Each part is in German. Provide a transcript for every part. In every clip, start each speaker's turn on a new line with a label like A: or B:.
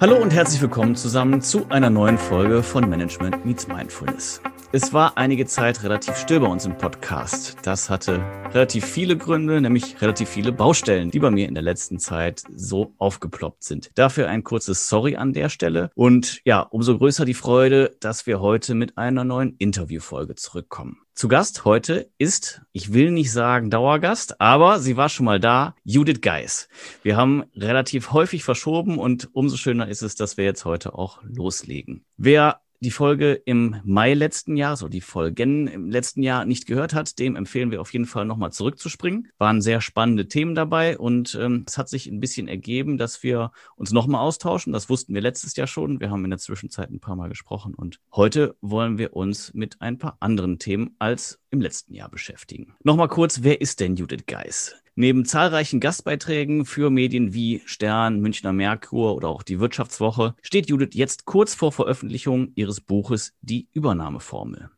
A: Hallo und herzlich willkommen zusammen zu einer neuen Folge von Management Meets Mindfulness. Es war einige Zeit relativ still bei uns im Podcast. Das hatte relativ viele Gründe, nämlich relativ viele Baustellen, die bei mir in der letzten Zeit so aufgeploppt sind. Dafür ein kurzes Sorry an der Stelle und ja, umso größer die Freude, dass wir heute mit einer neuen Interviewfolge zurückkommen. Zu Gast heute ist, ich will nicht sagen Dauergast, aber sie war schon mal da, Judith Geis. Wir haben relativ häufig verschoben und umso schöner ist es, dass wir jetzt heute auch loslegen. Wer die Folge im Mai letzten Jahres oder die Folgen im letzten Jahr nicht gehört hat, dem empfehlen wir auf jeden Fall nochmal zurückzuspringen. Waren sehr spannende Themen dabei und ähm, es hat sich ein bisschen ergeben, dass wir uns nochmal austauschen. Das wussten wir letztes Jahr schon. Wir haben in der Zwischenzeit ein paar Mal gesprochen und heute wollen wir uns mit ein paar anderen Themen als im letzten Jahr beschäftigen. Nochmal kurz, wer ist denn Judith Geis? Neben zahlreichen Gastbeiträgen für Medien wie Stern, Münchner Merkur oder auch die Wirtschaftswoche steht Judith jetzt kurz vor Veröffentlichung ihres Buches Die Übernahmeformel.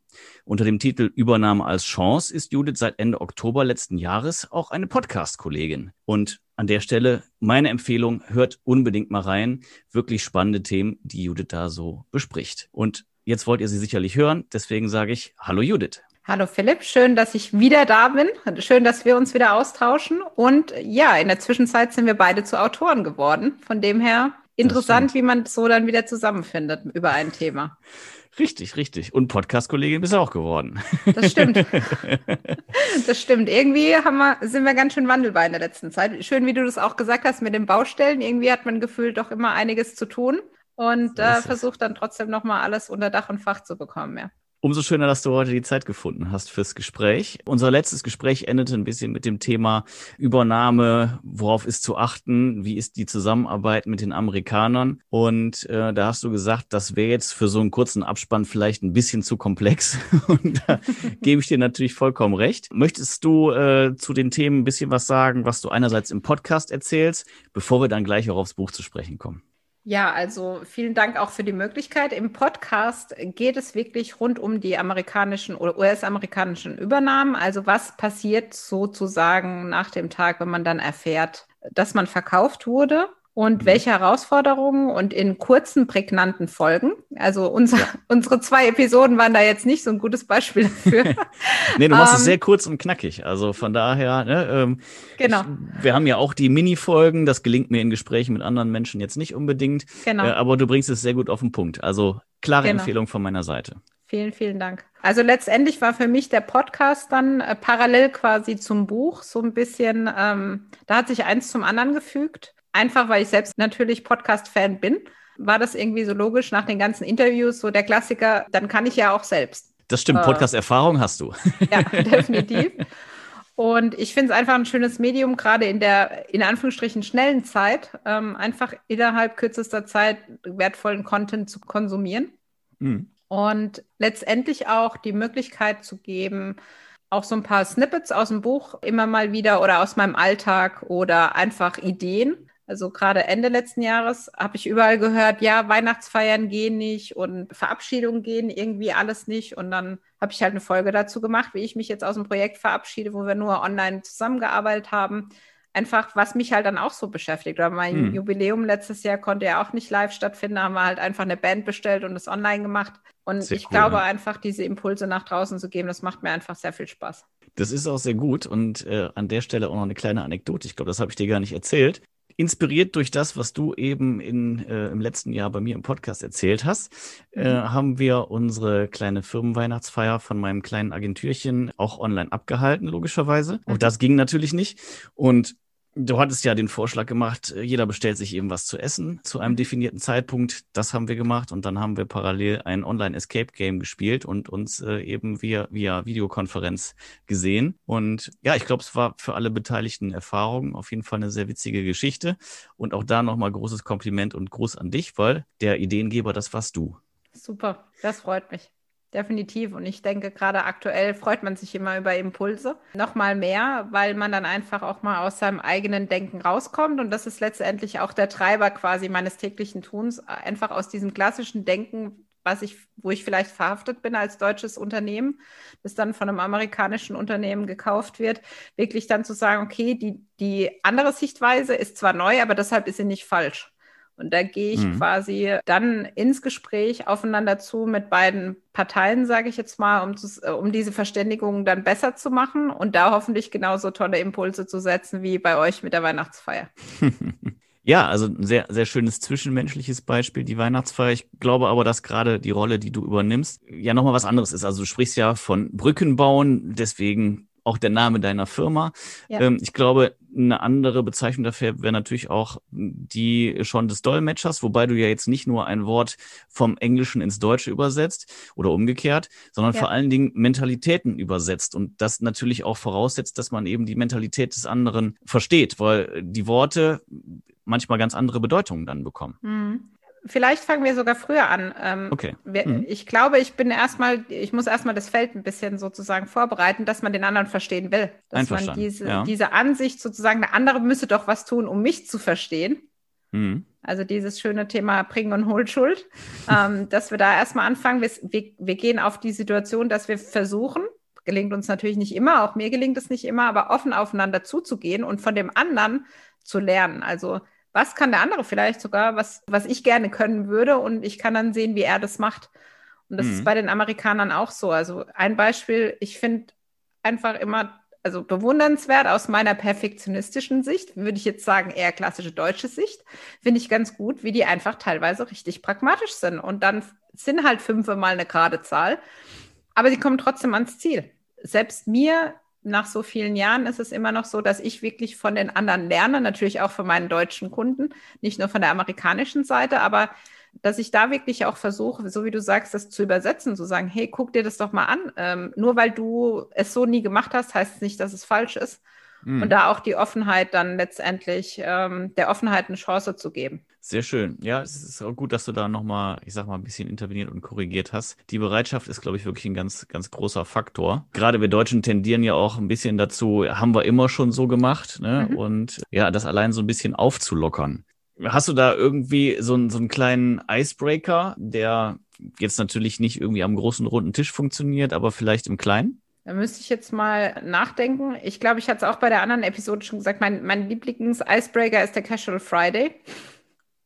A: Unter dem Titel Übernahme als Chance ist Judith seit Ende Oktober letzten Jahres auch eine Podcast-Kollegin. Und an der Stelle meine Empfehlung, hört unbedingt mal rein. Wirklich spannende Themen, die Judith da so bespricht. Und jetzt wollt ihr sie sicherlich hören, deswegen sage ich Hallo Judith.
B: Hallo Philipp, schön, dass ich wieder da bin. Schön, dass wir uns wieder austauschen. Und ja, in der Zwischenzeit sind wir beide zu Autoren geworden. Von dem her interessant, wie man so dann wieder zusammenfindet über ein Thema.
A: Richtig, richtig. Und Podcast-Kollegin bist du auch geworden.
B: Das stimmt. Das stimmt. Irgendwie wir, sind wir ganz schön wandelbar in der letzten Zeit. Schön, wie du das auch gesagt hast mit den Baustellen. Irgendwie hat man gefühlt doch immer einiges zu tun und äh, versucht dann trotzdem nochmal alles unter Dach und Fach zu bekommen. Ja.
A: Umso schöner, dass du heute die Zeit gefunden hast fürs Gespräch. Unser letztes Gespräch endete ein bisschen mit dem Thema Übernahme, worauf ist zu achten, wie ist die Zusammenarbeit mit den Amerikanern. Und äh, da hast du gesagt, das wäre jetzt für so einen kurzen Abspann vielleicht ein bisschen zu komplex. Und da gebe ich dir natürlich vollkommen recht. Möchtest du äh, zu den Themen ein bisschen was sagen, was du einerseits im Podcast erzählst, bevor wir dann gleich auch aufs Buch zu sprechen kommen?
B: Ja, also vielen Dank auch für die Möglichkeit. Im Podcast geht es wirklich rund um die amerikanischen oder US-amerikanischen Übernahmen. Also was passiert sozusagen nach dem Tag, wenn man dann erfährt, dass man verkauft wurde? Und mhm. welche Herausforderungen und in kurzen, prägnanten Folgen. Also unser, ja. unsere zwei Episoden waren da jetzt nicht so ein gutes Beispiel dafür.
A: nee, du machst um, es ähm, sehr kurz und knackig. Also von daher, ne, ähm, genau. Ich, wir haben ja auch die Mini-Folgen, das gelingt mir in Gesprächen mit anderen Menschen jetzt nicht unbedingt. Genau. Äh, aber du bringst es sehr gut auf den Punkt. Also klare genau. Empfehlung von meiner Seite.
B: Vielen, vielen Dank. Also letztendlich war für mich der Podcast dann äh, parallel quasi zum Buch so ein bisschen, ähm, da hat sich eins zum anderen gefügt einfach weil ich selbst natürlich Podcast-Fan bin, war das irgendwie so logisch nach den ganzen Interviews, so der Klassiker, dann kann ich ja auch selbst.
A: Das stimmt, äh, Podcast-Erfahrung hast du.
B: Ja, definitiv. Und ich finde es einfach ein schönes Medium, gerade in der, in Anführungsstrichen, schnellen Zeit, ähm, einfach innerhalb kürzester Zeit wertvollen Content zu konsumieren. Mhm. Und letztendlich auch die Möglichkeit zu geben, auch so ein paar Snippets aus dem Buch immer mal wieder oder aus meinem Alltag oder einfach Ideen also gerade Ende letzten Jahres habe ich überall gehört, ja, Weihnachtsfeiern gehen nicht und Verabschiedungen gehen irgendwie alles nicht. Und dann habe ich halt eine Folge dazu gemacht, wie ich mich jetzt aus dem Projekt verabschiede, wo wir nur online zusammengearbeitet haben. Einfach, was mich halt dann auch so beschäftigt. Oder mein hm. Jubiläum letztes Jahr konnte ja auch nicht live stattfinden, da haben wir halt einfach eine Band bestellt und es online gemacht. Und sehr ich cool, glaube ja. einfach, diese Impulse nach draußen zu geben, das macht mir einfach sehr viel Spaß.
A: Das ist auch sehr gut und äh, an der Stelle auch noch eine kleine Anekdote. Ich glaube, das habe ich dir gar nicht erzählt inspiriert durch das, was du eben in, äh, im letzten Jahr bei mir im Podcast erzählt hast, äh, mhm. haben wir unsere kleine Firmenweihnachtsfeier von meinem kleinen Agentürchen auch online abgehalten, logischerweise. Auch mhm. das ging natürlich nicht. Und Du hattest ja den Vorschlag gemacht, äh, jeder bestellt sich eben was zu essen zu einem definierten Zeitpunkt. Das haben wir gemacht und dann haben wir parallel ein Online-Escape-Game gespielt und uns äh, eben via, via Videokonferenz gesehen. Und ja, ich glaube, es war für alle Beteiligten Erfahrungen auf jeden Fall eine sehr witzige Geschichte. Und auch da nochmal großes Kompliment und Gruß an dich, weil der Ideengeber, das warst du.
B: Super, das freut mich. Definitiv. Und ich denke, gerade aktuell freut man sich immer über Impulse. Nochmal mehr, weil man dann einfach auch mal aus seinem eigenen Denken rauskommt. Und das ist letztendlich auch der Treiber quasi meines täglichen Tuns. Einfach aus diesem klassischen Denken, was ich, wo ich vielleicht verhaftet bin als deutsches Unternehmen, das dann von einem amerikanischen Unternehmen gekauft wird, wirklich dann zu sagen, okay, die, die andere Sichtweise ist zwar neu, aber deshalb ist sie nicht falsch. Und da gehe ich mhm. quasi dann ins Gespräch aufeinander zu mit beiden Parteien, sage ich jetzt mal, um, zu, äh, um diese Verständigung dann besser zu machen und da hoffentlich genauso tolle Impulse zu setzen wie bei euch mit der Weihnachtsfeier.
A: Ja, also ein sehr, sehr schönes zwischenmenschliches Beispiel, die Weihnachtsfeier. Ich glaube aber, dass gerade die Rolle, die du übernimmst, ja nochmal was anderes ist. Also du sprichst ja von Brücken bauen, deswegen auch der Name deiner Firma. Ja. Ähm, ich glaube, eine andere Bezeichnung dafür wäre natürlich auch die schon des Dolmetschers, wobei du ja jetzt nicht nur ein Wort vom Englischen ins Deutsche übersetzt oder umgekehrt, sondern ja. vor allen Dingen Mentalitäten übersetzt und das natürlich auch voraussetzt, dass man eben die Mentalität des anderen versteht, weil die Worte manchmal ganz andere Bedeutungen dann bekommen.
B: Mhm. Vielleicht fangen wir sogar früher an. Ähm,
A: okay.
B: Wir, mhm. Ich glaube, ich bin erstmal, ich muss erstmal das Feld ein bisschen sozusagen vorbereiten, dass man den anderen verstehen will. Dass man diese, ja. diese Ansicht sozusagen, der andere müsse doch was tun, um mich zu verstehen. Mhm. Also dieses schöne Thema Bringen und Hohlschuld, ähm, dass wir da erstmal anfangen. Wir, wir, wir gehen auf die Situation, dass wir versuchen, gelingt uns natürlich nicht immer, auch mir gelingt es nicht immer, aber offen aufeinander zuzugehen und von dem anderen zu lernen. Also was kann der andere vielleicht sogar, was, was ich gerne können würde und ich kann dann sehen, wie er das macht. Und das mhm. ist bei den Amerikanern auch so. Also ein Beispiel, ich finde einfach immer, also bewundernswert aus meiner perfektionistischen Sicht, würde ich jetzt sagen, eher klassische deutsche Sicht, finde ich ganz gut, wie die einfach teilweise richtig pragmatisch sind. Und dann sind halt fünfmal eine gerade Zahl, aber sie kommen trotzdem ans Ziel. Selbst mir nach so vielen Jahren ist es immer noch so, dass ich wirklich von den anderen lerne, natürlich auch von meinen deutschen Kunden, nicht nur von der amerikanischen Seite, aber dass ich da wirklich auch versuche, so wie du sagst, das zu übersetzen, zu sagen, hey, guck dir das doch mal an. Ähm, nur weil du es so nie gemacht hast, heißt es nicht, dass es falsch ist. Mhm. Und da auch die Offenheit dann letztendlich, ähm, der Offenheit eine Chance zu geben.
A: Sehr schön. Ja, es ist auch gut, dass du da nochmal, ich sag mal, ein bisschen interveniert und korrigiert hast. Die Bereitschaft ist, glaube ich, wirklich ein ganz, ganz großer Faktor. Gerade wir Deutschen tendieren ja auch ein bisschen dazu, haben wir immer schon so gemacht, ne? Mhm. Und ja, das allein so ein bisschen aufzulockern. Hast du da irgendwie so, einen, so einen kleinen Icebreaker, der jetzt natürlich nicht irgendwie am großen runden Tisch funktioniert, aber vielleicht im Kleinen?
B: Da müsste ich jetzt mal nachdenken. Ich glaube, ich hatte es auch bei der anderen Episode schon gesagt, mein, mein Lieblings-Icebreaker ist der Casual Friday.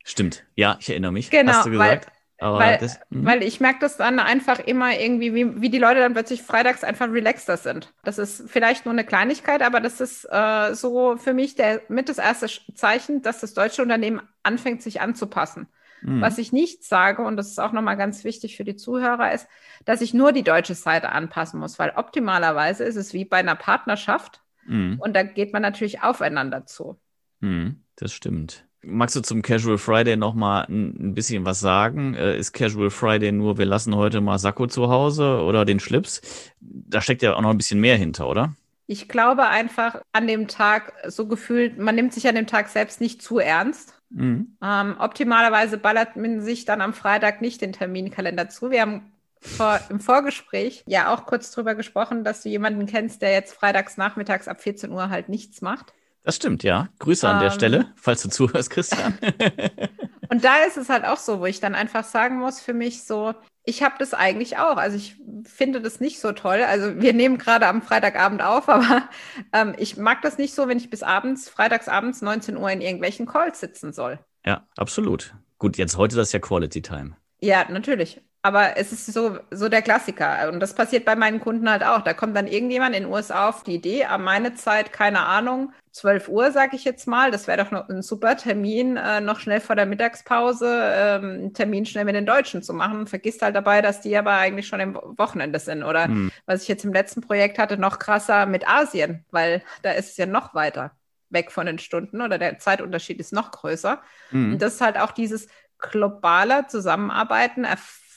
A: Stimmt, ja, ich erinnere mich.
B: Genau, Hast du gesagt? Weil, weil, das, hm. weil, ich merke das dann einfach immer irgendwie, wie, wie, die Leute dann plötzlich freitags einfach relaxter sind. Das ist vielleicht nur eine Kleinigkeit, aber das ist äh, so für mich der, mit das erste Zeichen, dass das deutsche Unternehmen anfängt, sich anzupassen. Mhm. Was ich nicht sage, und das ist auch nochmal ganz wichtig für die Zuhörer, ist, dass ich nur die deutsche Seite anpassen muss, weil optimalerweise ist es wie bei einer Partnerschaft mhm. und da geht man natürlich aufeinander zu.
A: Mhm, das stimmt. Magst du zum Casual Friday nochmal ein, ein bisschen was sagen? Äh, ist Casual Friday nur, wir lassen heute mal Sakko zu Hause oder den Schlips? Da steckt ja auch noch ein bisschen mehr hinter, oder?
B: Ich glaube einfach an dem Tag so gefühlt, man nimmt sich an dem Tag selbst nicht zu ernst. Mhm. Ähm, optimalerweise ballert man sich dann am Freitag nicht den Terminkalender zu. Wir haben vor, im Vorgespräch ja auch kurz drüber gesprochen, dass du jemanden kennst, der jetzt freitags nachmittags ab 14 Uhr halt nichts macht.
A: Das stimmt, ja. Grüße an der ähm, Stelle, falls du zuhörst, Christian.
B: und da ist es halt auch so, wo ich dann einfach sagen muss, für mich so, ich habe das eigentlich auch. Also ich finde das nicht so toll. Also wir nehmen gerade am Freitagabend auf, aber ähm, ich mag das nicht so, wenn ich bis abends, freitagsabends 19 Uhr in irgendwelchen Calls sitzen soll.
A: Ja, absolut. Gut, jetzt heute das ist ja Quality Time.
B: Ja, natürlich. Aber es ist so, so der Klassiker. Und das passiert bei meinen Kunden halt auch. Da kommt dann irgendjemand in den USA auf die Idee, an meine Zeit, keine Ahnung, 12 Uhr, sage ich jetzt mal. Das wäre doch noch ein super Termin, äh, noch schnell vor der Mittagspause ähm, einen Termin schnell mit den Deutschen zu machen. Vergisst halt dabei, dass die aber eigentlich schon im Wochenende sind. Oder hm. was ich jetzt im letzten Projekt hatte, noch krasser mit Asien, weil da ist es ja noch weiter weg von den Stunden oder der Zeitunterschied ist noch größer. Hm. Und das ist halt auch dieses globale Zusammenarbeiten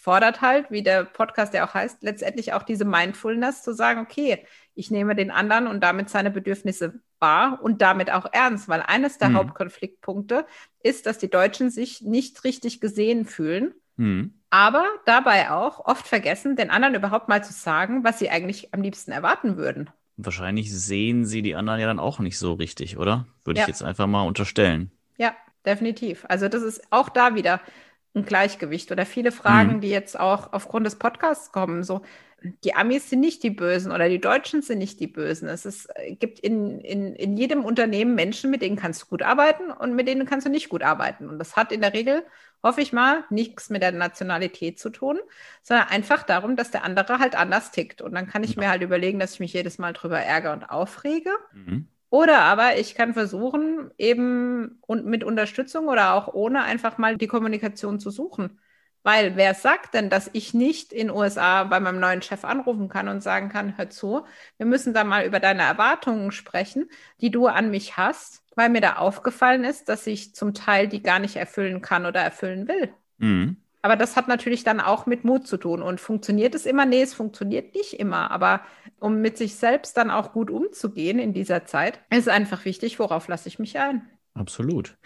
B: fordert halt, wie der Podcast ja auch heißt, letztendlich auch diese Mindfulness zu sagen, okay, ich nehme den anderen und damit seine Bedürfnisse wahr und damit auch ernst, weil eines der mhm. Hauptkonfliktpunkte ist, dass die Deutschen sich nicht richtig gesehen fühlen, mhm. aber dabei auch oft vergessen, den anderen überhaupt mal zu sagen, was sie eigentlich am liebsten erwarten würden.
A: Wahrscheinlich sehen sie die anderen ja dann auch nicht so richtig, oder? Würde ja. ich jetzt einfach mal unterstellen.
B: Ja, definitiv. Also das ist auch da wieder ein Gleichgewicht oder viele Fragen, mhm. die jetzt auch aufgrund des Podcasts kommen. So, die Amis sind nicht die Bösen oder die Deutschen sind nicht die Bösen. Es ist, äh, gibt in, in, in jedem Unternehmen Menschen, mit denen kannst du gut arbeiten und mit denen kannst du nicht gut arbeiten. Und das hat in der Regel, hoffe ich mal, nichts mit der Nationalität zu tun, sondern einfach darum, dass der andere halt anders tickt. Und dann kann ich mir halt überlegen, dass ich mich jedes Mal drüber ärgere und aufrege. Mhm. Oder aber ich kann versuchen, eben und mit Unterstützung oder auch ohne einfach mal die Kommunikation zu suchen. Weil wer sagt denn, dass ich nicht in USA bei meinem neuen Chef anrufen kann und sagen kann, hör zu, wir müssen da mal über deine Erwartungen sprechen, die du an mich hast, weil mir da aufgefallen ist, dass ich zum Teil die gar nicht erfüllen kann oder erfüllen will. Mhm. Aber das hat natürlich dann auch mit Mut zu tun. Und funktioniert es immer? Nee, es funktioniert nicht immer. Aber um mit sich selbst dann auch gut umzugehen in dieser Zeit, ist einfach wichtig, worauf lasse ich mich ein.
A: Absolut.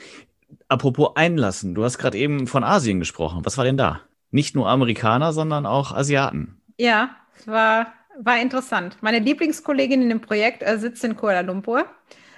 A: Apropos einlassen, du hast gerade eben von Asien gesprochen. Was war denn da? Nicht nur Amerikaner, sondern auch Asiaten.
B: Ja, war, war interessant. Meine Lieblingskollegin in dem Projekt äh, sitzt in Kuala Lumpur.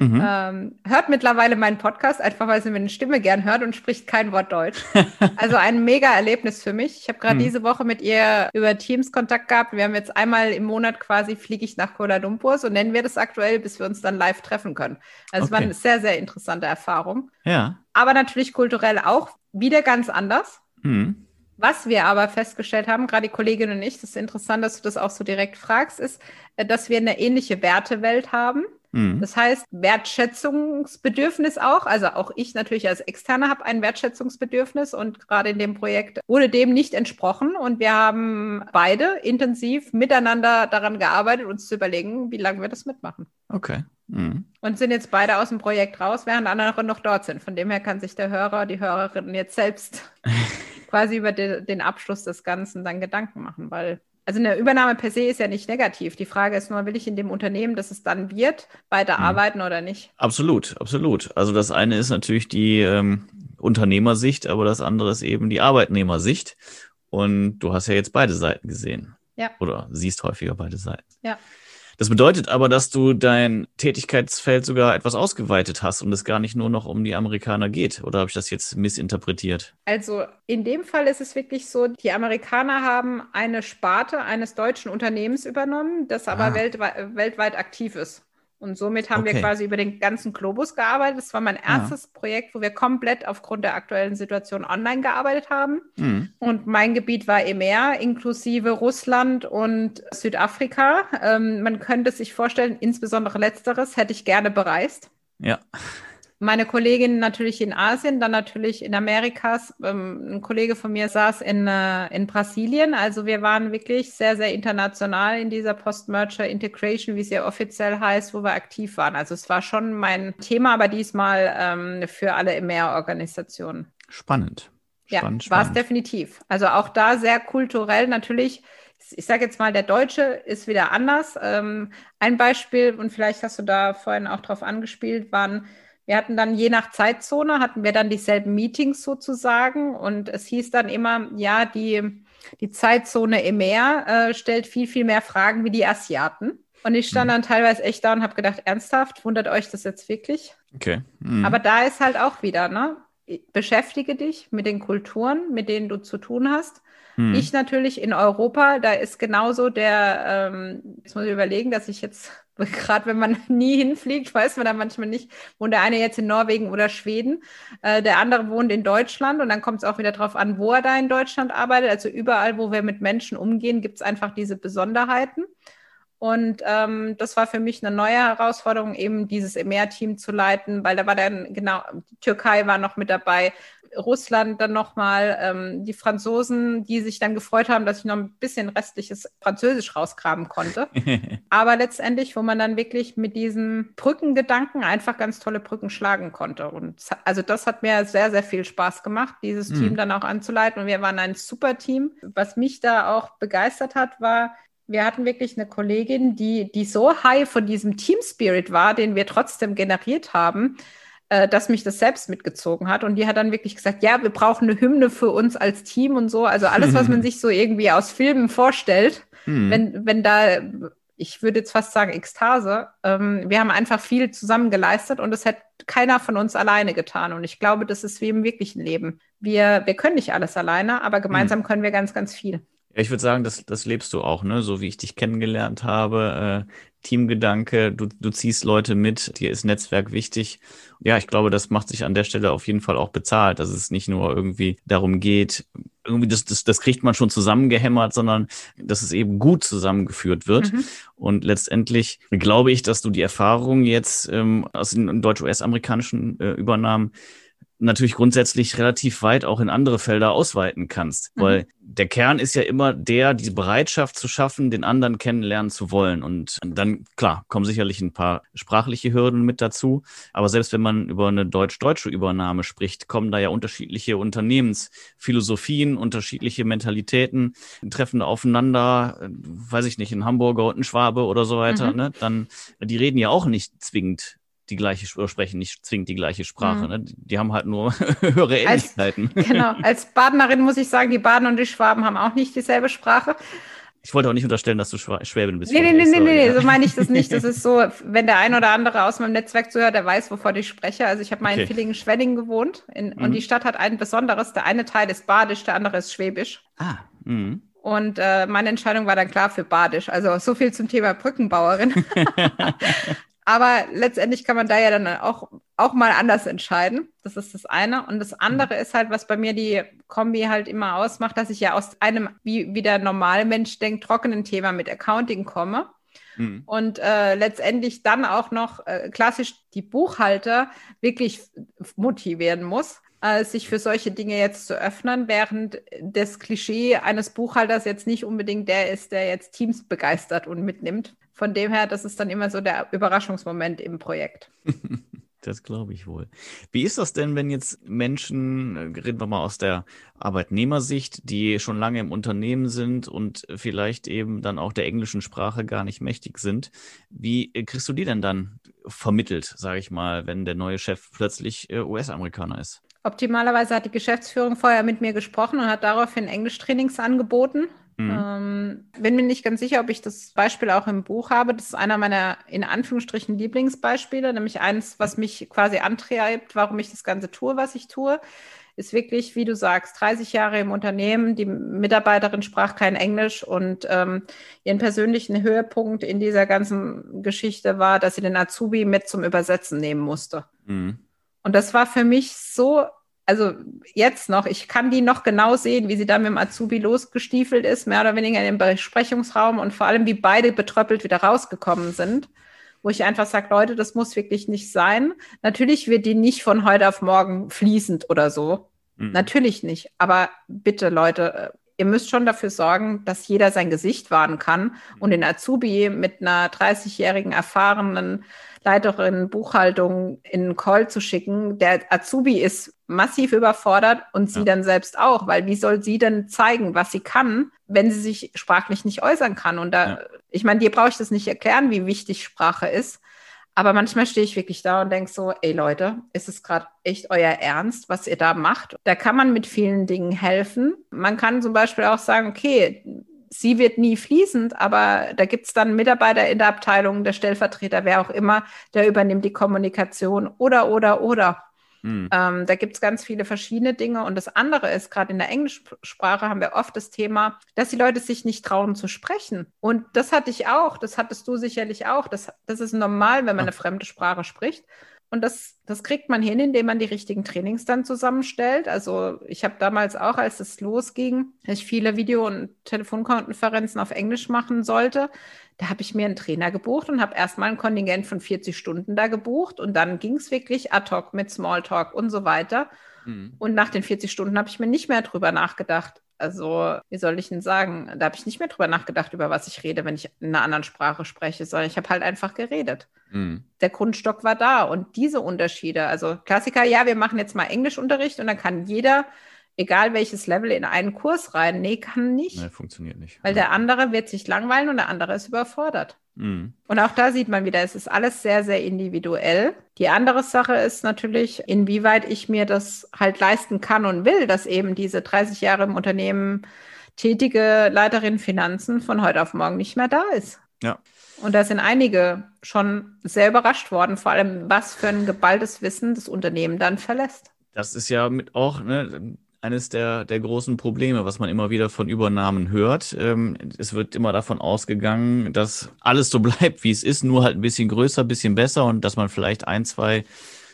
B: Mhm. Ähm, hört mittlerweile meinen Podcast, einfach weil sie meine Stimme gern hört und spricht kein Wort Deutsch. also ein mega Erlebnis für mich. Ich habe gerade mhm. diese Woche mit ihr über Teams Kontakt gehabt. Wir haben jetzt einmal im Monat quasi fliege ich nach Kuala Lumpur, so nennen wir das aktuell, bis wir uns dann live treffen können. Also okay. es war eine sehr, sehr interessante Erfahrung.
A: Ja.
B: Aber natürlich kulturell auch wieder ganz anders. Mhm. Was wir aber festgestellt haben, gerade die Kollegin und ich, das ist interessant, dass du das auch so direkt fragst, ist, äh, dass wir eine ähnliche Wertewelt haben. Mhm. Das heißt, Wertschätzungsbedürfnis auch. Also auch ich natürlich als Externer habe ein Wertschätzungsbedürfnis und gerade in dem Projekt wurde dem nicht entsprochen. Und wir haben beide intensiv miteinander daran gearbeitet, uns zu überlegen, wie lange wir das mitmachen.
A: Okay. Mhm.
B: Und sind jetzt beide aus dem Projekt raus, während andere noch dort sind. Von dem her kann sich der Hörer, die Hörerin jetzt selbst quasi über de den Abschluss des Ganzen dann Gedanken machen, weil also eine Übernahme per se ist ja nicht negativ. Die Frage ist nur, will ich in dem Unternehmen, dass es dann wird, weiter mhm. arbeiten oder nicht?
A: Absolut, absolut. Also das eine ist natürlich die ähm, Unternehmersicht, aber das andere ist eben die Arbeitnehmersicht. Und du hast ja jetzt beide Seiten gesehen.
B: Ja.
A: Oder siehst häufiger beide Seiten.
B: Ja.
A: Das bedeutet aber, dass du dein Tätigkeitsfeld sogar etwas ausgeweitet hast und es gar nicht nur noch um die Amerikaner geht. Oder habe ich das jetzt missinterpretiert?
B: Also in dem Fall ist es wirklich so, die Amerikaner haben eine Sparte eines deutschen Unternehmens übernommen, das aber ah. weltweit, weltweit aktiv ist. Und somit haben okay. wir quasi über den ganzen Globus gearbeitet. Das war mein erstes ja. Projekt, wo wir komplett aufgrund der aktuellen Situation online gearbeitet haben. Mhm. Und mein Gebiet war EMEA, inklusive Russland und Südafrika. Ähm, man könnte sich vorstellen, insbesondere letzteres hätte ich gerne bereist.
A: Ja.
B: Meine Kollegin natürlich in Asien, dann natürlich in Amerikas. Ähm, ein Kollege von mir saß in, äh, in Brasilien. Also wir waren wirklich sehr, sehr international in dieser Post-Merger Integration, wie es ja offiziell heißt, wo wir aktiv waren. Also es war schon mein Thema, aber diesmal ähm, für alle EMEA-Organisationen.
A: Spannend.
B: Spannend, ja, war es definitiv. Also auch da sehr kulturell natürlich ich sage jetzt mal, der Deutsche ist wieder anders. Ähm, ein Beispiel, und vielleicht hast du da vorhin auch drauf angespielt, waren wir hatten dann je nach Zeitzone, hatten wir dann dieselben Meetings sozusagen und es hieß dann immer, ja, die, die Zeitzone EMEA äh, stellt viel, viel mehr Fragen wie die Asiaten. Und ich stand mhm. dann teilweise echt da und habe gedacht, ernsthaft, wundert euch das jetzt wirklich?
A: Okay.
B: Mhm. Aber da ist halt auch wieder, ne? Beschäftige dich mit den Kulturen, mit denen du zu tun hast. Mhm. Ich natürlich in Europa, da ist genauso der, ähm, jetzt muss ich überlegen, dass ich jetzt Gerade wenn man nie hinfliegt, weiß man da manchmal nicht, wohnt der eine jetzt in Norwegen oder Schweden, äh, der andere wohnt in Deutschland und dann kommt es auch wieder darauf an, wo er da in Deutschland arbeitet. Also überall, wo wir mit Menschen umgehen, gibt es einfach diese Besonderheiten. Und ähm, das war für mich eine neue Herausforderung, eben dieses EMER-Team zu leiten, weil da war dann genau, Türkei war noch mit dabei, Russland dann nochmal, ähm, die Franzosen, die sich dann gefreut haben, dass ich noch ein bisschen restliches Französisch rausgraben konnte. Aber letztendlich, wo man dann wirklich mit diesem Brückengedanken einfach ganz tolle Brücken schlagen konnte. Und also das hat mir sehr, sehr viel Spaß gemacht, dieses mhm. Team dann auch anzuleiten. Und wir waren ein super Team. Was mich da auch begeistert hat, war, wir hatten wirklich eine Kollegin, die, die so high von diesem Team Spirit war, den wir trotzdem generiert haben, äh, dass mich das selbst mitgezogen hat. Und die hat dann wirklich gesagt, ja, wir brauchen eine Hymne für uns als Team und so. Also alles, was man sich so irgendwie aus Filmen vorstellt, mhm. wenn, wenn da, ich würde jetzt fast sagen, Ekstase, ähm, wir haben einfach viel zusammen geleistet und das hätte keiner von uns alleine getan. Und ich glaube, das ist wie im wirklichen Leben. Wir, wir können nicht alles alleine, aber gemeinsam mhm. können wir ganz, ganz viel.
A: Ja, ich würde sagen, das, das lebst du auch, ne? So wie ich dich kennengelernt habe. Äh, Teamgedanke, du, du ziehst Leute mit, dir ist Netzwerk wichtig. Ja, ich glaube, das macht sich an der Stelle auf jeden Fall auch bezahlt, dass es nicht nur irgendwie darum geht, irgendwie das, das, das kriegt man schon zusammengehämmert, sondern dass es eben gut zusammengeführt wird. Mhm. Und letztendlich glaube ich, dass du die Erfahrung jetzt ähm, aus den deutsch-US-amerikanischen äh, Übernahmen natürlich grundsätzlich relativ weit auch in andere Felder ausweiten kannst. Mhm. Weil der Kern ist ja immer der, die Bereitschaft zu schaffen, den anderen kennenlernen zu wollen. Und dann, klar, kommen sicherlich ein paar sprachliche Hürden mit dazu. Aber selbst wenn man über eine deutsch-deutsche Übernahme spricht, kommen da ja unterschiedliche Unternehmensphilosophien, unterschiedliche Mentalitäten, treffen aufeinander, äh, weiß ich nicht, ein Hamburger und ein Schwabe oder so weiter. Mhm. Ne? Dann, die reden ja auch nicht zwingend die gleiche oder sprechen nicht zwingend die gleiche Sprache. Mhm. Ne? Die haben halt nur höhere Ähnlichkeiten.
B: Als, genau, als Badenerin muss ich sagen, die Baden und die Schwaben haben auch nicht dieselbe Sprache.
A: Ich wollte auch nicht unterstellen, dass du Schwäbin bist.
B: Nee, nee, nee, nee, nee, so meine ich das nicht. Das ist so, wenn der ein oder andere aus meinem Netzwerk zuhört, der weiß, wovon ich spreche. Also ich habe mal okay. in Villingen-Schwenning gewohnt in, mhm. und die Stadt hat ein besonderes. Der eine Teil ist Badisch, der andere ist Schwäbisch.
A: Ah, mhm.
B: Und äh, meine Entscheidung war dann klar für Badisch. Also so viel zum Thema Brückenbauerin. Aber letztendlich kann man da ja dann auch, auch mal anders entscheiden. Das ist das eine. Und das andere ist halt, was bei mir die Kombi halt immer ausmacht, dass ich ja aus einem, wie, wie der normale Mensch denkt, trockenen Thema mit Accounting komme. Mhm. Und äh, letztendlich dann auch noch äh, klassisch die Buchhalter wirklich motivieren muss, äh, sich für solche Dinge jetzt zu öffnen, während das Klischee eines Buchhalters jetzt nicht unbedingt der ist, der jetzt Teams begeistert und mitnimmt. Von dem her, das ist dann immer so der Überraschungsmoment im Projekt.
A: Das glaube ich wohl. Wie ist das denn, wenn jetzt Menschen, äh, reden wir mal aus der Arbeitnehmersicht, die schon lange im Unternehmen sind und vielleicht eben dann auch der englischen Sprache gar nicht mächtig sind, wie kriegst du die denn dann vermittelt, sage ich mal, wenn der neue Chef plötzlich äh, US-Amerikaner ist?
B: Optimalerweise hat die Geschäftsführung vorher mit mir gesprochen und hat daraufhin Englischtrainings angeboten. Mhm. Ähm, bin mir nicht ganz sicher, ob ich das Beispiel auch im Buch habe. Das ist einer meiner in Anführungsstrichen Lieblingsbeispiele, nämlich eins, was mich quasi antreibt, warum ich das Ganze tue, was ich tue. Ist wirklich, wie du sagst, 30 Jahre im Unternehmen. Die Mitarbeiterin sprach kein Englisch und ähm, ihren persönlichen Höhepunkt in dieser ganzen Geschichte war, dass sie den Azubi mit zum Übersetzen nehmen musste. Mhm. Und das war für mich so also jetzt noch, ich kann die noch genau sehen, wie sie da mit dem Azubi losgestiefelt ist, mehr oder weniger in dem Besprechungsraum und vor allem, wie beide betröppelt wieder rausgekommen sind, wo ich einfach sage, Leute, das muss wirklich nicht sein. Natürlich wird die nicht von heute auf morgen fließend oder so. Mhm. Natürlich nicht. Aber bitte, Leute, ihr müsst schon dafür sorgen, dass jeder sein Gesicht wahren kann und den Azubi mit einer 30-jährigen erfahrenen Leiterin Buchhaltung in einen Call zu schicken. Der Azubi ist massiv überfordert und sie ja. dann selbst auch, weil wie soll sie denn zeigen, was sie kann, wenn sie sich sprachlich nicht äußern kann? Und da, ja. ich meine, dir brauche ich das nicht erklären, wie wichtig Sprache ist. Aber manchmal stehe ich wirklich da und denke so, ey Leute, ist es gerade echt euer Ernst, was ihr da macht? Da kann man mit vielen Dingen helfen. Man kann zum Beispiel auch sagen, okay, sie wird nie fließend, aber da gibt es dann Mitarbeiter in der Abteilung, der Stellvertreter, wer auch immer, der übernimmt die Kommunikation oder, oder, oder. Mhm. Ähm, da gibt es ganz viele verschiedene Dinge. Und das andere ist, gerade in der Englischsprache haben wir oft das Thema, dass die Leute sich nicht trauen zu sprechen. Und das hatte ich auch, das hattest du sicherlich auch. Das, das ist normal, wenn man eine fremde Sprache spricht. Und das, das kriegt man hin, indem man die richtigen Trainings dann zusammenstellt. Also ich habe damals auch, als es losging, ich viele Video- und Telefonkonferenzen auf Englisch machen sollte, da habe ich mir einen Trainer gebucht und habe erstmal ein Kontingent von 40 Stunden da gebucht und dann ging es wirklich ad hoc mit Smalltalk und so weiter. Mhm. Und nach den 40 Stunden habe ich mir nicht mehr drüber nachgedacht, also, wie soll ich denn sagen? Da habe ich nicht mehr drüber nachgedacht, über was ich rede, wenn ich in einer anderen Sprache spreche, sondern ich habe halt einfach geredet. Mhm. Der Grundstock war da und diese Unterschiede, also Klassiker, ja, wir machen jetzt mal Englischunterricht und dann kann jeder egal welches Level, in einen Kurs rein. Nee, kann nicht. Nee,
A: funktioniert nicht.
B: Weil der andere wird sich langweilen und der andere ist überfordert. Mhm. Und auch da sieht man wieder, es ist alles sehr, sehr individuell. Die andere Sache ist natürlich, inwieweit ich mir das halt leisten kann und will, dass eben diese 30 Jahre im Unternehmen tätige Leiterin Finanzen von heute auf morgen nicht mehr da ist.
A: Ja.
B: Und da sind einige schon sehr überrascht worden, vor allem was für ein geballtes Wissen das Unternehmen dann verlässt.
A: Das ist ja mit auch, ne, eines der, der großen Probleme, was man immer wieder von Übernahmen hört. Ähm, es wird immer davon ausgegangen, dass alles so bleibt, wie es ist, nur halt ein bisschen größer, ein bisschen besser und dass man vielleicht ein, zwei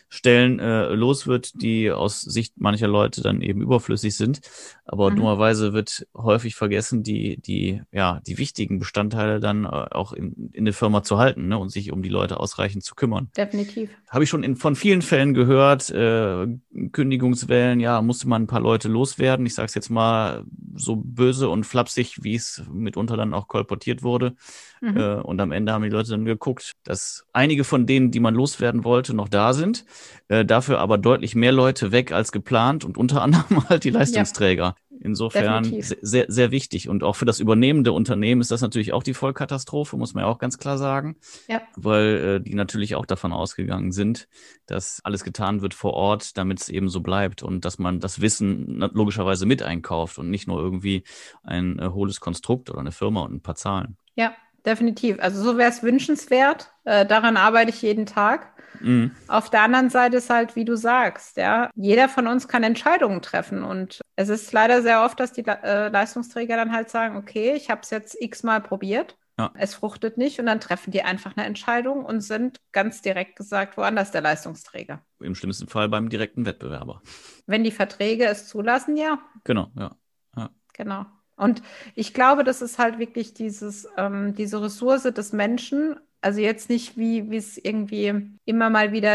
A: Stellen äh, los wird, die aus Sicht mancher Leute dann eben überflüssig sind. Aber mhm. dummerweise wird häufig vergessen, die, die, ja, die wichtigen Bestandteile dann äh, auch in, in der Firma zu halten ne, und sich um die Leute ausreichend zu kümmern.
B: Definitiv.
A: Habe ich schon in, von vielen Fällen gehört, äh, Kündigungswellen, ja, musste man ein paar Leute loswerden. Ich sage es jetzt mal so böse und flapsig, wie es mitunter dann auch kolportiert wurde. Mhm. Äh, und am Ende haben die Leute dann geguckt, dass einige von denen, die man loswerden wollte, noch da sind. Äh, dafür aber deutlich mehr Leute weg als geplant und unter anderem halt die Leistungsträger. Ja. Insofern sehr, sehr wichtig. Und auch für das übernehmende Unternehmen ist das natürlich auch die Vollkatastrophe, muss man ja auch ganz klar sagen. Ja. Weil äh, die natürlich auch davon ausgegangen sind, dass alles getan wird vor Ort, damit es eben so bleibt und dass man das Wissen logischerweise mit einkauft und nicht nur irgendwie ein äh, hohles Konstrukt oder eine Firma und ein paar Zahlen.
B: Ja, definitiv. Also so wäre es wünschenswert. Äh, daran arbeite ich jeden Tag. Mhm. Auf der anderen Seite ist halt, wie du sagst, ja, jeder von uns kann Entscheidungen treffen. Und es ist leider sehr oft, dass die äh, Leistungsträger dann halt sagen, okay, ich habe es jetzt x-mal probiert. Ja. Es fruchtet nicht und dann treffen die einfach eine Entscheidung und sind ganz direkt gesagt woanders der Leistungsträger.
A: Im schlimmsten Fall beim direkten Wettbewerber.
B: Wenn die Verträge es zulassen, ja.
A: Genau, ja.
B: ja. Genau. Und ich glaube, das ist halt wirklich dieses, ähm, diese Ressource des Menschen. Also jetzt nicht, wie es irgendwie immer mal wieder,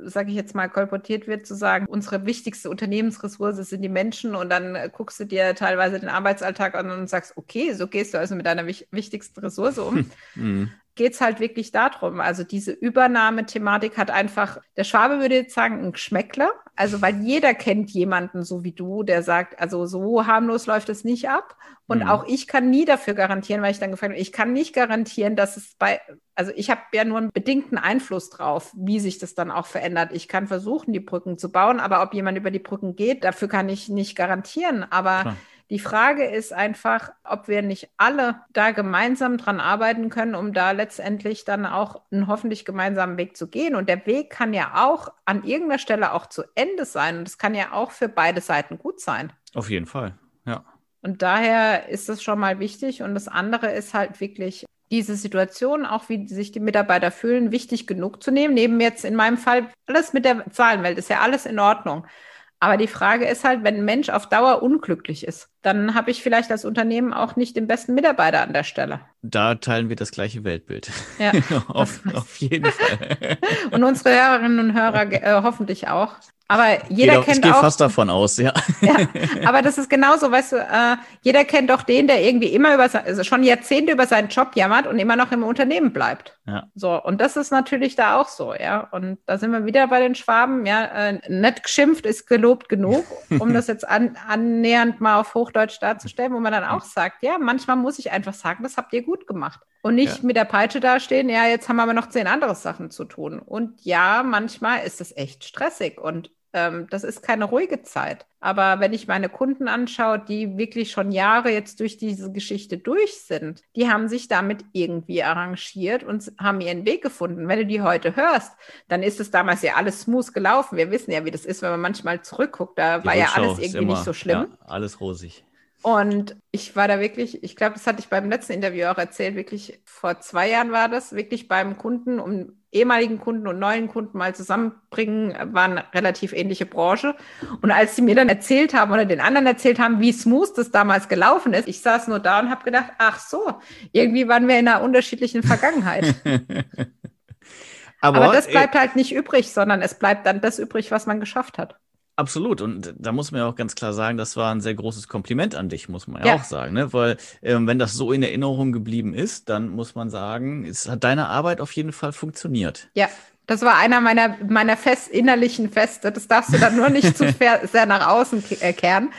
B: sage ich jetzt mal, kolportiert wird, zu sagen, unsere wichtigste Unternehmensressource sind die Menschen und dann guckst du dir teilweise den Arbeitsalltag an und sagst, okay, so gehst du also mit deiner wich wichtigsten Ressource um. Mhm geht es halt wirklich darum. Also diese Übernahmethematik hat einfach, der Schwabe würde jetzt sagen, ein Geschmäckler. Also weil jeder kennt jemanden so wie du, der sagt, also so harmlos läuft es nicht ab. Und mhm. auch ich kann nie dafür garantieren, weil ich dann gefragt habe, ich kann nicht garantieren, dass es bei, also ich habe ja nur einen bedingten Einfluss drauf, wie sich das dann auch verändert. Ich kann versuchen, die Brücken zu bauen, aber ob jemand über die Brücken geht, dafür kann ich nicht garantieren. Aber Klar die Frage ist einfach, ob wir nicht alle da gemeinsam dran arbeiten können, um da letztendlich dann auch einen hoffentlich gemeinsamen Weg zu gehen. Und der Weg kann ja auch an irgendeiner Stelle auch zu Ende sein. Und es kann ja auch für beide Seiten gut sein.
A: Auf jeden Fall, ja.
B: Und daher ist es schon mal wichtig. Und das andere ist halt wirklich diese Situation, auch wie sich die Mitarbeiter fühlen, wichtig genug zu nehmen. Neben jetzt in meinem Fall alles mit der Zahlenwelt ist ja alles in Ordnung. Aber die Frage ist halt, wenn ein Mensch auf Dauer unglücklich ist, dann habe ich vielleicht als Unternehmen auch nicht den besten Mitarbeiter an der Stelle.
A: Da teilen wir das gleiche Weltbild. Ja, auf, auf, jeden Fall.
B: und unsere Hörerinnen und Hörer äh, hoffentlich auch. Aber jeder
A: doch,
B: kennt
A: ich gehe
B: auch.
A: fast davon aus, ja.
B: ja. Aber das ist genauso, weißt du, äh, jeder kennt doch den, der irgendwie immer über, also schon Jahrzehnte über seinen Job jammert und immer noch im Unternehmen bleibt. Ja. So, und das ist natürlich da auch so, ja. Und da sind wir wieder bei den Schwaben, ja. Äh, nett geschimpft ist gelobt genug, um das jetzt an, annähernd mal auf Hochdeutsch darzustellen, wo man dann auch sagt, ja, manchmal muss ich einfach sagen, das habt ihr gut gemacht. Und nicht ja. mit der Peitsche dastehen, ja, jetzt haben wir aber noch zehn andere Sachen zu tun. Und ja, manchmal ist es echt stressig und ähm, das ist keine ruhige Zeit. Aber wenn ich meine Kunden anschaue, die wirklich schon Jahre jetzt durch diese Geschichte durch sind, die haben sich damit irgendwie arrangiert und haben ihren Weg gefunden. Wenn du die heute hörst, dann ist es damals ja alles smooth gelaufen. Wir wissen ja, wie das ist, wenn man manchmal zurückguckt. Da die war ja alles irgendwie nicht so schlimm. Ja,
A: alles rosig.
B: Und ich war da wirklich, ich glaube, das hatte ich beim letzten Interview auch erzählt, wirklich vor zwei Jahren war das, wirklich beim Kunden, um ehemaligen Kunden und neuen Kunden mal zusammenbringen, war eine relativ ähnliche Branche. Und als sie mir dann erzählt haben oder den anderen erzählt haben, wie smooth das damals gelaufen ist, ich saß nur da und habe gedacht, ach so, irgendwie waren wir in einer unterschiedlichen Vergangenheit. Aber, Aber das bleibt halt nicht übrig, sondern es bleibt dann das übrig, was man geschafft hat.
A: Absolut. Und da muss man ja auch ganz klar sagen, das war ein sehr großes Kompliment an dich, muss man ja, ja. auch sagen. Ne? Weil ähm, wenn das so in Erinnerung geblieben ist, dann muss man sagen, es hat deine Arbeit auf jeden Fall funktioniert.
B: Ja, das war einer meiner, meiner fest, innerlichen Feste. Das darfst du dann nur nicht zu sehr nach außen äh, kehren,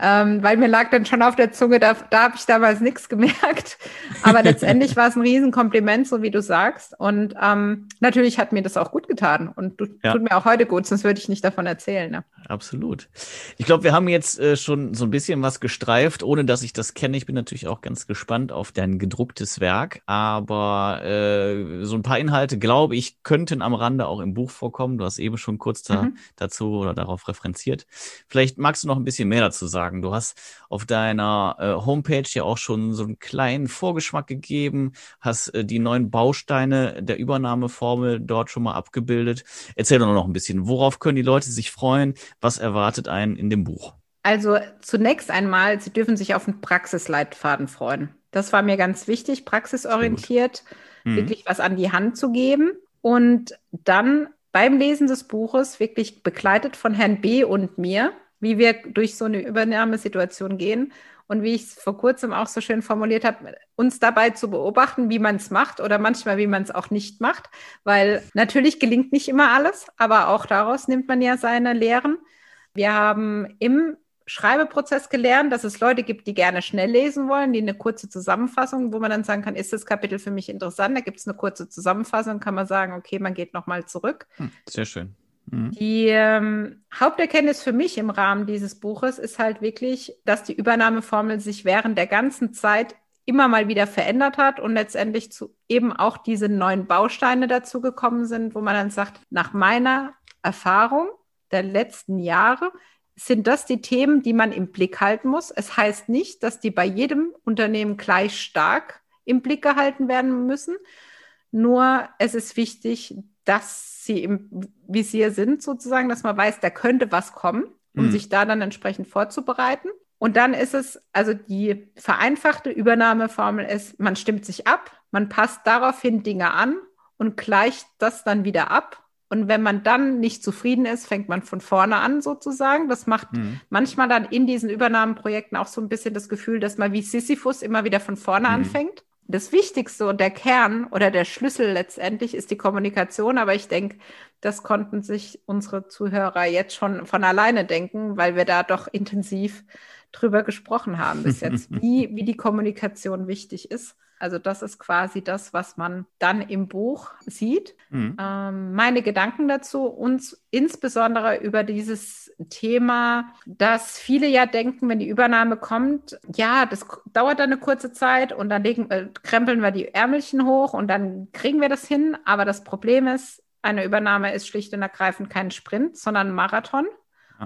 B: ähm, weil mir lag dann schon auf der Zunge, da, da habe ich damals nichts gemerkt. Aber letztendlich war es ein Riesenkompliment, so wie du sagst. Und ähm, natürlich hat mir das auch gut getan und du, ja. tut mir auch heute gut, sonst würde ich nicht davon erzählen. Ne?
A: Absolut. Ich glaube, wir haben jetzt äh, schon so ein bisschen was gestreift, ohne dass ich das kenne. Ich bin natürlich auch ganz gespannt auf dein gedrucktes Werk. Aber äh, so ein paar Inhalte, glaube ich, könnten am am Rande auch im Buch vorkommen. Du hast eben schon kurz da, mhm. dazu oder darauf referenziert. Vielleicht magst du noch ein bisschen mehr dazu sagen. Du hast auf deiner äh, Homepage ja auch schon so einen kleinen Vorgeschmack gegeben, hast äh, die neuen Bausteine der Übernahmeformel dort schon mal abgebildet. Erzähl doch noch ein bisschen, worauf können die Leute sich freuen? Was erwartet einen in dem Buch?
B: Also zunächst einmal, Sie dürfen sich auf einen Praxisleitfaden freuen. Das war mir ganz wichtig, praxisorientiert, mhm. wirklich was an die Hand zu geben. Und dann beim Lesen des Buches wirklich begleitet von Herrn B. und mir, wie wir durch so eine Übernahmesituation gehen und wie ich es vor kurzem auch so schön formuliert habe, uns dabei zu beobachten, wie man es macht oder manchmal, wie man es auch nicht macht, weil natürlich gelingt nicht immer alles, aber auch daraus nimmt man ja seine Lehren. Wir haben im Schreibeprozess gelernt, dass es Leute gibt, die gerne schnell lesen wollen, die eine kurze Zusammenfassung, wo man dann sagen kann, ist das Kapitel für mich interessant? Da gibt es eine kurze Zusammenfassung, kann man sagen, okay, man geht nochmal zurück.
A: Hm, sehr schön.
B: Mhm. Die ähm, Haupterkenntnis für mich im Rahmen dieses Buches ist halt wirklich, dass die Übernahmeformel sich während der ganzen Zeit immer mal wieder verändert hat und letztendlich zu eben auch diese neuen Bausteine dazu gekommen sind, wo man dann sagt, nach meiner Erfahrung der letzten Jahre sind das die Themen, die man im Blick halten muss. Es heißt nicht, dass die bei jedem Unternehmen gleich stark im Blick gehalten werden müssen. Nur es ist wichtig, dass sie im Visier sind, sozusagen, dass man weiß, da könnte was kommen, um mhm. sich da dann entsprechend vorzubereiten. Und dann ist es, also die vereinfachte Übernahmeformel ist, man stimmt sich ab, man passt daraufhin Dinge an und gleicht das dann wieder ab und wenn man dann nicht zufrieden ist, fängt man von vorne an sozusagen. Das macht mhm. manchmal dann in diesen Übernahmeprojekten auch so ein bisschen das Gefühl, dass man wie Sisyphus immer wieder von vorne mhm. anfängt. Das Wichtigste und der Kern oder der Schlüssel letztendlich ist die Kommunikation. Aber ich denke, das konnten sich unsere Zuhörer jetzt schon von alleine denken, weil wir da doch intensiv drüber gesprochen haben bis jetzt, wie, wie die Kommunikation wichtig ist. Also das ist quasi das, was man dann im Buch sieht. Mhm. Ähm, meine Gedanken dazu uns insbesondere über dieses Thema, dass viele ja denken, wenn die Übernahme kommt, ja, das dauert dann eine kurze Zeit und dann legen, äh, krempeln wir die Ärmelchen hoch und dann kriegen wir das hin. Aber das Problem ist, eine Übernahme ist schlicht und ergreifend kein Sprint, sondern ein Marathon.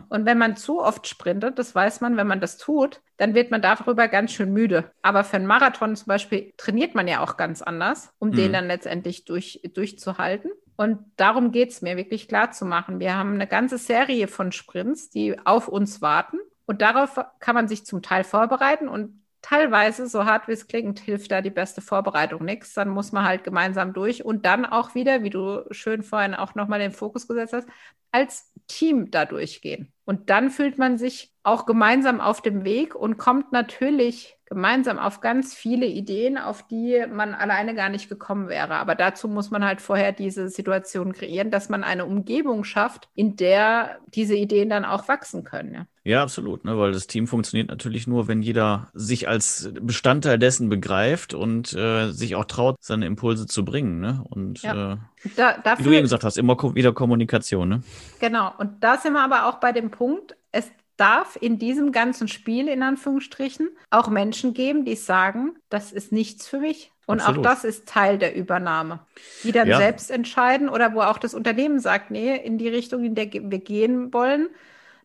B: Und wenn man zu oft sprintet, das weiß man, wenn man das tut, dann wird man darüber ganz schön müde. Aber für einen Marathon zum Beispiel trainiert man ja auch ganz anders, um mhm. den dann letztendlich durch, durchzuhalten. Und darum geht es mir, wirklich klar zu machen. Wir haben eine ganze Serie von Sprints, die auf uns warten. Und darauf kann man sich zum Teil vorbereiten. Und teilweise, so hart wie es klingt, hilft da die beste Vorbereitung nichts. Dann muss man halt gemeinsam durch und dann auch wieder, wie du schön vorhin auch nochmal den Fokus gesetzt hast, als Team da durchgehen. Und dann fühlt man sich auch gemeinsam auf dem Weg und kommt natürlich gemeinsam auf ganz viele Ideen, auf die man alleine gar nicht gekommen wäre. Aber dazu muss man halt vorher diese Situation kreieren, dass man eine Umgebung schafft, in der diese Ideen dann auch wachsen können. Ja.
A: Ja, absolut, ne? weil das Team funktioniert natürlich nur, wenn jeder sich als Bestandteil dessen begreift und äh, sich auch traut, seine Impulse zu bringen. Ne? Und ja. äh, da, dafür, wie du eben gesagt hast, immer wieder Kommunikation. Ne?
B: Genau, und da sind wir aber auch bei dem Punkt, es darf in diesem ganzen Spiel, in Anführungsstrichen, auch Menschen geben, die sagen, das ist nichts für mich. Und Absolut. auch das ist Teil der Übernahme. Die dann ja. selbst entscheiden oder wo auch das Unternehmen sagt, nee, in die Richtung, in der wir gehen wollen,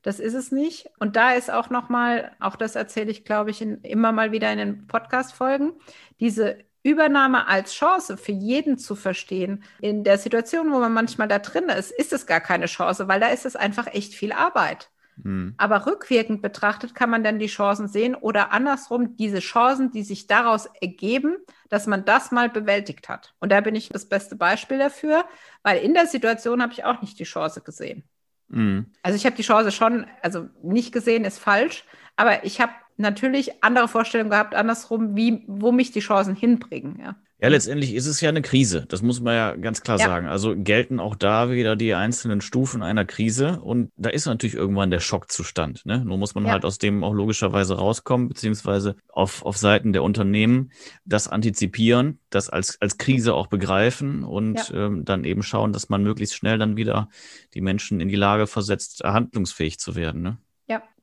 B: das ist es nicht. Und da ist auch nochmal, auch das erzähle ich, glaube ich, in, immer mal wieder in den Podcast-Folgen, diese Übernahme als Chance für jeden zu verstehen. In der Situation, wo man manchmal da drin ist, ist es gar keine Chance, weil da ist es einfach echt viel Arbeit. Mhm. Aber rückwirkend betrachtet kann man dann die Chancen sehen oder andersrum diese Chancen, die sich daraus ergeben, dass man das mal bewältigt hat. Und da bin ich das beste Beispiel dafür, weil in der Situation habe ich auch nicht die Chance gesehen. Mhm. Also ich habe die Chance schon, also nicht gesehen ist falsch, aber ich habe natürlich andere Vorstellungen gehabt, andersrum, wie, wo mich die Chancen hinbringen. Ja.
A: Ja, letztendlich ist es ja eine Krise. Das muss man ja ganz klar ja. sagen. Also gelten auch da wieder die einzelnen Stufen einer Krise. Und da ist natürlich irgendwann der Schockzustand. Ne? Nur muss man ja. halt aus dem auch logischerweise rauskommen, beziehungsweise auf, auf Seiten der Unternehmen das antizipieren, das als, als Krise auch begreifen und ja. ähm, dann eben schauen, dass man möglichst schnell dann wieder die Menschen in die Lage versetzt, handlungsfähig zu werden. Ne?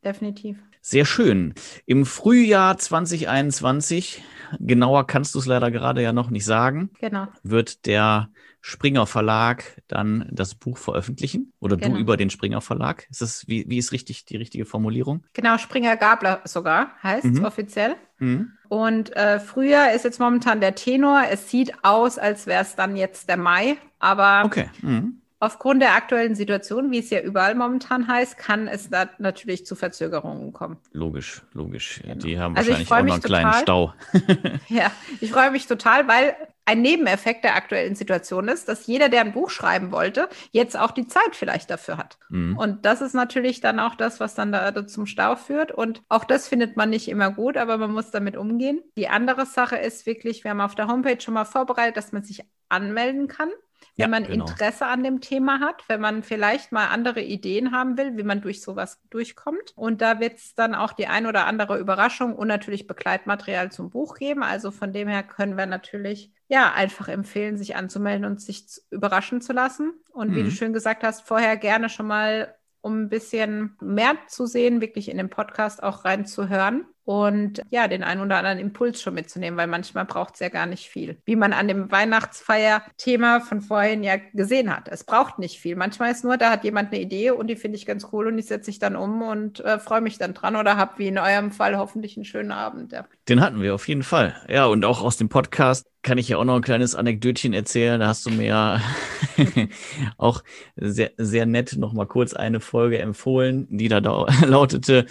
B: definitiv.
A: Sehr schön. Im Frühjahr 2021, genauer kannst du es leider gerade ja noch nicht sagen,
B: genau.
A: wird der Springer Verlag dann das Buch veröffentlichen oder genau. du über den Springer Verlag. Ist das, wie, wie ist richtig die richtige Formulierung?
B: Genau, Springer Gabler sogar heißt mhm. offiziell. Mhm. Und äh, früher ist jetzt momentan der Tenor. Es sieht aus, als wäre es dann jetzt der Mai, aber
A: okay. Mhm.
B: Aufgrund der aktuellen Situation, wie es ja überall momentan heißt, kann es da natürlich zu Verzögerungen kommen.
A: Logisch, logisch. Genau. Die haben also wahrscheinlich auch noch einen total, kleinen Stau.
B: ja, ich freue mich total, weil ein Nebeneffekt der aktuellen Situation ist, dass jeder, der ein Buch schreiben wollte, jetzt auch die Zeit vielleicht dafür hat. Mhm. Und das ist natürlich dann auch das, was dann da, da, zum Stau führt. Und auch das findet man nicht immer gut, aber man muss damit umgehen. Die andere Sache ist wirklich, wir haben auf der Homepage schon mal vorbereitet, dass man sich anmelden kann wenn ja, man genau. Interesse an dem Thema hat, wenn man vielleicht mal andere Ideen haben will, wie man durch sowas durchkommt. Und da wird es dann auch die ein oder andere Überraschung und natürlich Begleitmaterial zum Buch geben. Also von dem her können wir natürlich ja einfach empfehlen, sich anzumelden und sich überraschen zu lassen. Und mhm. wie du mhm. schön gesagt hast, vorher gerne schon mal um ein bisschen mehr zu sehen, wirklich in den Podcast auch reinzuhören und ja, den einen oder anderen Impuls schon mitzunehmen, weil manchmal braucht es ja gar nicht viel. Wie man an dem Weihnachtsfeier-Thema von vorhin ja gesehen hat. Es braucht nicht viel. Manchmal ist nur, da hat jemand eine Idee und die finde ich ganz cool und die setze ich dann um und äh, freue mich dann dran oder habe wie in eurem Fall hoffentlich einen schönen Abend. Ja.
A: Den hatten wir auf jeden Fall. Ja, und auch aus dem Podcast kann ich ja auch noch ein kleines Anekdötchen erzählen. Da hast du mir ja auch sehr, sehr nett noch mal kurz eine Folge empfohlen, die da lautete,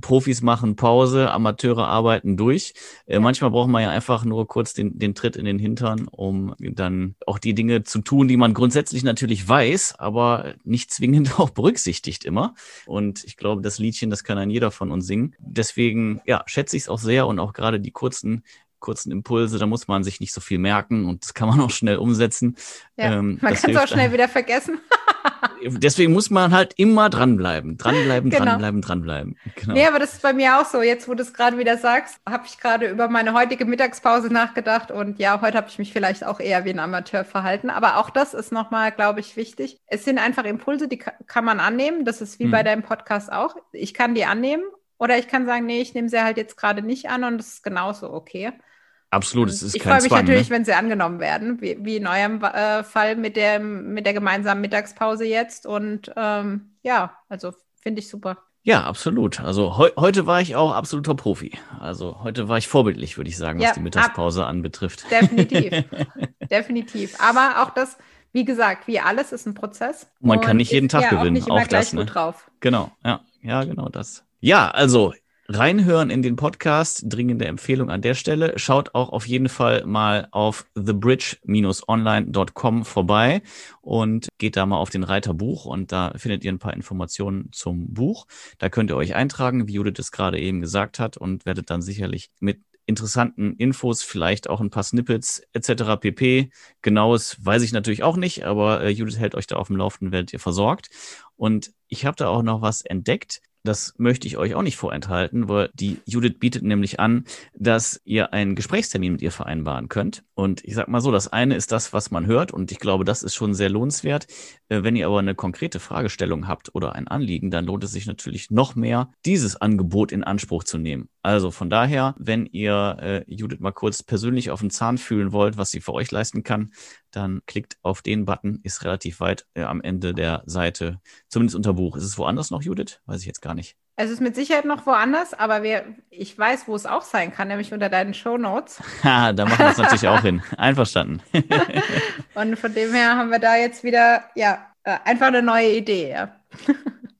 A: Profis machen Pause, Amateure arbeiten durch. Äh, manchmal braucht man ja einfach nur kurz den, den Tritt in den Hintern, um dann auch die Dinge zu tun, die man grundsätzlich natürlich weiß, aber nicht zwingend auch berücksichtigt immer. Und ich glaube, das Liedchen, das kann ein jeder von uns singen. Deswegen, ja, schätze ich es auch sehr und auch gerade die kurzen kurzen Impulse, da muss man sich nicht so viel merken und das kann man auch schnell umsetzen.
B: Ja, ähm, man kann es auch schnell wieder vergessen.
A: Deswegen muss man halt immer dranbleiben, dranbleiben, genau. dranbleiben, dranbleiben.
B: Genau. Nee, aber das ist bei mir auch so. Jetzt, wo du es gerade wieder sagst, habe ich gerade über meine heutige Mittagspause nachgedacht und ja, heute habe ich mich vielleicht auch eher wie ein Amateur verhalten. Aber auch das ist nochmal, glaube ich, wichtig. Es sind einfach Impulse, die kann man annehmen. Das ist wie hm. bei deinem Podcast auch. Ich kann die annehmen oder ich kann sagen, nee, ich nehme sie halt jetzt gerade nicht an und das ist genauso okay.
A: Absolut, es ist
B: Ich
A: freue mich
B: Zwang, natürlich, ne? wenn sie angenommen werden, wie, wie in eurem äh, Fall mit der, mit der gemeinsamen Mittagspause jetzt. Und ähm, ja, also finde ich super.
A: Ja, absolut. Also heu heute war ich auch absoluter Profi. Also heute war ich vorbildlich, würde ich sagen, was ja, die Mittagspause anbetrifft.
B: Definitiv. definitiv. Aber auch das, wie gesagt, wie alles ist ein Prozess.
A: Man kann nicht jeden Tag
B: ja
A: gewinnen.
B: Auch, nicht immer auch das, ne? drauf.
A: Genau, ja, ja, genau das. Ja, also reinhören in den Podcast. Dringende Empfehlung an der Stelle. Schaut auch auf jeden Fall mal auf thebridge-online.com vorbei und geht da mal auf den Reiter Buch und da findet ihr ein paar Informationen zum Buch. Da könnt ihr euch eintragen, wie Judith es gerade eben gesagt hat und werdet dann sicherlich mit interessanten Infos, vielleicht auch ein paar Snippets etc. pp. Genaues weiß ich natürlich auch nicht, aber äh, Judith hält euch da auf dem Laufenden, werdet ihr versorgt. Und ich habe da auch noch was entdeckt. Das möchte ich euch auch nicht vorenthalten, weil die Judith bietet nämlich an, dass ihr einen Gesprächstermin mit ihr vereinbaren könnt. Und ich sag mal so, das eine ist das, was man hört, und ich glaube, das ist schon sehr lohnenswert. Äh, wenn ihr aber eine konkrete Fragestellung habt oder ein Anliegen, dann lohnt es sich natürlich noch mehr, dieses Angebot in Anspruch zu nehmen. Also von daher, wenn ihr äh, Judith mal kurz persönlich auf den Zahn fühlen wollt, was sie für euch leisten kann, dann klickt auf den Button, ist relativ weit äh, am Ende der Seite, zumindest unter Buch. Ist es woanders noch, Judith? Weiß ich jetzt gar nicht.
B: Es ist mit Sicherheit noch woanders, aber wir, ich weiß, wo es auch sein kann, nämlich unter deinen Show Notes.
A: Ha, da machen wir es natürlich auch hin. Einverstanden.
B: Und von dem her haben wir da jetzt wieder, ja, äh, einfach eine neue Idee. Ja,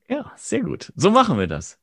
A: ja sehr gut. So machen wir das.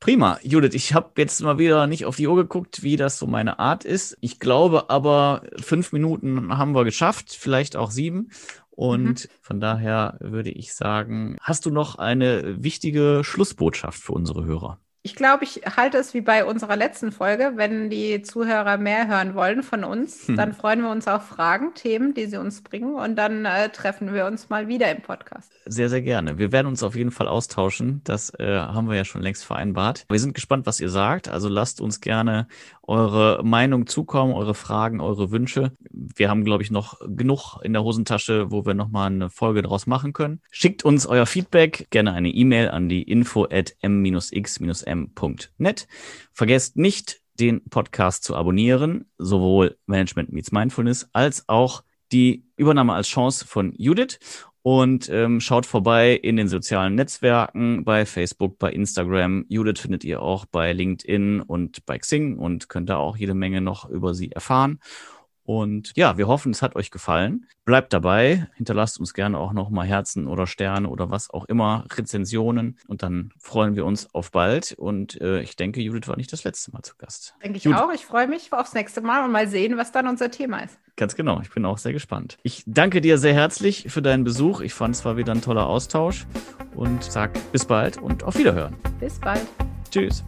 A: Prima. Judith, ich habe jetzt mal wieder nicht auf die Uhr geguckt, wie das so meine Art ist. Ich glaube aber, fünf Minuten haben wir geschafft, vielleicht auch sieben. Und mhm. von daher würde ich sagen, hast du noch eine wichtige Schlussbotschaft für unsere Hörer?
B: Ich glaube, ich halte es wie bei unserer letzten Folge. Wenn die Zuhörer mehr hören wollen von uns, hm. dann freuen wir uns auf Fragen, Themen, die sie uns bringen. Und dann äh, treffen wir uns mal wieder im Podcast.
A: Sehr, sehr gerne. Wir werden uns auf jeden Fall austauschen. Das äh, haben wir ja schon längst vereinbart. Wir sind gespannt, was ihr sagt. Also lasst uns gerne eure Meinung zukommen, eure Fragen, eure Wünsche. Wir haben, glaube ich, noch genug in der Hosentasche, wo wir nochmal eine Folge draus machen können. Schickt uns euer Feedback, gerne eine E-Mail an die info at m-x-m.net. Vergesst nicht, den Podcast zu abonnieren, sowohl Management Meets Mindfulness als auch die Übernahme als Chance von Judith und ähm, schaut vorbei in den sozialen Netzwerken, bei Facebook, bei Instagram. Judith findet ihr auch bei LinkedIn und bei Xing und könnt da auch jede Menge noch über sie erfahren. Und ja, wir hoffen, es hat euch gefallen. Bleibt dabei, hinterlasst uns gerne auch nochmal Herzen oder Sterne oder was auch immer, Rezensionen. Und dann freuen wir uns auf bald. Und äh, ich denke, Judith war nicht das letzte Mal zu Gast.
B: Denke ich
A: Judith.
B: auch. Ich freue mich aufs nächste Mal und mal sehen, was dann unser Thema ist.
A: Ganz genau. Ich bin auch sehr gespannt. Ich danke dir sehr herzlich für deinen Besuch. Ich fand es war wieder ein toller Austausch und sag bis bald und auf Wiederhören.
B: Bis bald.
A: Tschüss.